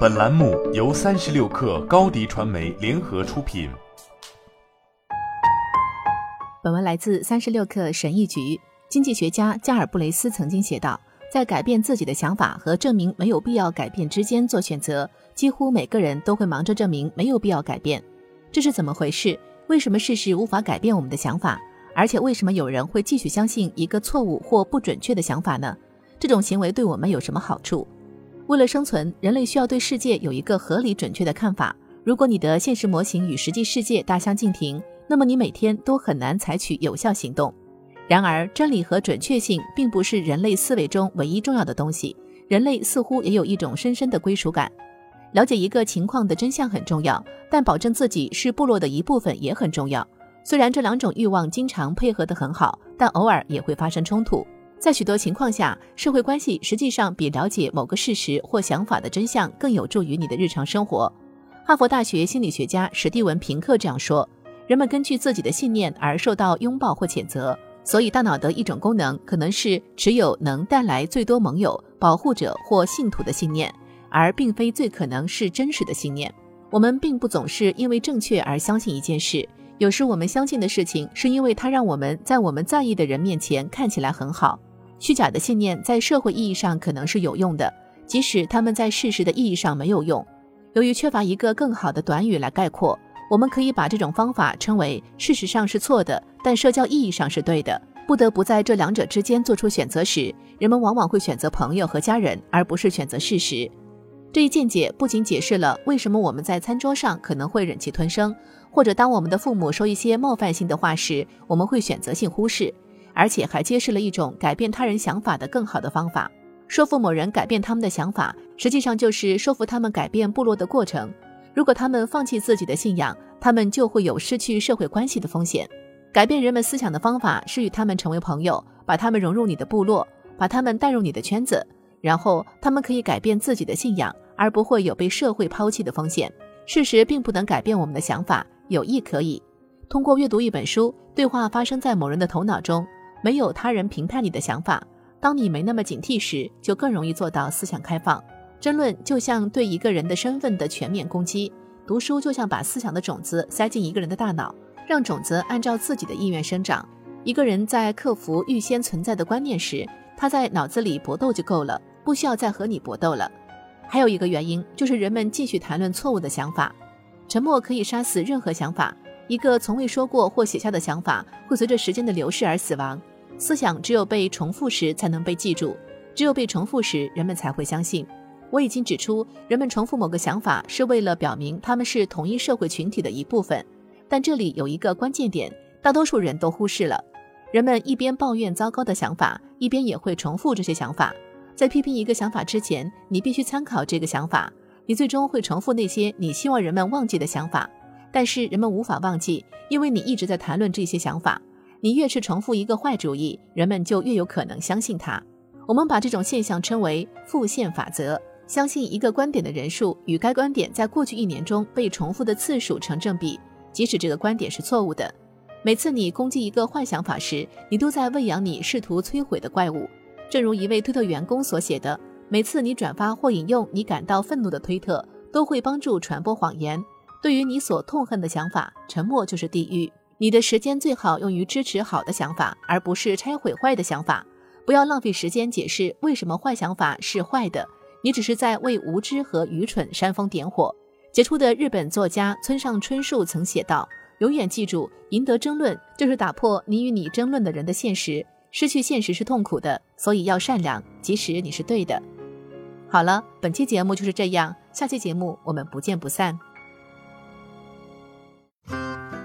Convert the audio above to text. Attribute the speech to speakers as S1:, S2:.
S1: 本栏目由三十六氪高低传媒联合出品。
S2: 本文来自三十六氪神译局。经济学家加尔布雷斯曾经写道，在改变自己的想法和证明没有必要改变之间做选择，几乎每个人都会忙着证明没有必要改变。这是怎么回事？为什么事实无法改变我们的想法？而且为什么有人会继续相信一个错误或不准确的想法呢？这种行为对我们有什么好处？为了生存，人类需要对世界有一个合理准确的看法。如果你的现实模型与实际世界大相径庭，那么你每天都很难采取有效行动。然而，真理和准确性并不是人类思维中唯一重要的东西。人类似乎也有一种深深的归属感。了解一个情况的真相很重要，但保证自己是部落的一部分也很重要。虽然这两种欲望经常配合得很好，但偶尔也会发生冲突。在许多情况下，社会关系实际上比了解某个事实或想法的真相更有助于你的日常生活。哈佛大学心理学家史蒂文·平克这样说：“人们根据自己的信念而受到拥抱或谴责。”所以，大脑的一种功能可能是持有能带来最多盟友、保护者或信徒的信念，而并非最可能是真实的信念。我们并不总是因为正确而相信一件事，有时我们相信的事情是因为它让我们在我们在意的人面前看起来很好。虚假的信念在社会意义上可能是有用的，即使他们在事实的意义上没有用。由于缺乏一个更好的短语来概括。我们可以把这种方法称为事实上是错的，但社交意义上是对的。不得不在这两者之间做出选择时，人们往往会选择朋友和家人，而不是选择事实。这一见解不仅解释了为什么我们在餐桌上可能会忍气吞声，或者当我们的父母说一些冒犯性的话时，我们会选择性忽视，而且还揭示了一种改变他人想法的更好的方法。说服某人改变他们的想法，实际上就是说服他们改变部落的过程。如果他们放弃自己的信仰，他们就会有失去社会关系的风险。改变人们思想的方法是与他们成为朋友，把他们融入你的部落，把他们带入你的圈子，然后他们可以改变自己的信仰，而不会有被社会抛弃的风险。事实并不能改变我们的想法，有意可以。通过阅读一本书，对话发生在某人的头脑中，没有他人评判你的想法。当你没那么警惕时，就更容易做到思想开放。争论就像对一个人的身份的全面攻击，读书就像把思想的种子塞进一个人的大脑，让种子按照自己的意愿生长。一个人在克服预先存在的观念时，他在脑子里搏斗就够了，不需要再和你搏斗了。还有一个原因就是人们继续谈论错误的想法，沉默可以杀死任何想法。一个从未说过或写下的想法会随着时间的流逝而死亡。思想只有被重复时才能被记住，只有被重复时，人们才会相信。我已经指出，人们重复某个想法是为了表明他们是同一社会群体的一部分，但这里有一个关键点，大多数人都忽视了。人们一边抱怨糟糕的想法，一边也会重复这些想法。在批评一个想法之前，你必须参考这个想法。你最终会重复那些你希望人们忘记的想法，但是人们无法忘记，因为你一直在谈论这些想法。你越是重复一个坏主意，人们就越有可能相信它。我们把这种现象称为复现法则。相信一个观点的人数与该观点在过去一年中被重复的次数成正比，即使这个观点是错误的。每次你攻击一个坏想法时，你都在喂养你试图摧毁的怪物。正如一位推特员工所写的：“每次你转发或引用你感到愤怒的推特，都会帮助传播谎言。对于你所痛恨的想法，沉默就是地狱。你的时间最好用于支持好的想法，而不是拆毁坏的想法。不要浪费时间解释为什么坏想法是坏的。”你只是在为无知和愚蠢煽风点火。杰出的日本作家村上春树曾写道：“永远记住，赢得争论就是打破你与你争论的人的现实。失去现实是痛苦的，所以要善良，即使你是对的。”好了，本期节目就是这样，下期节目我们不见不散。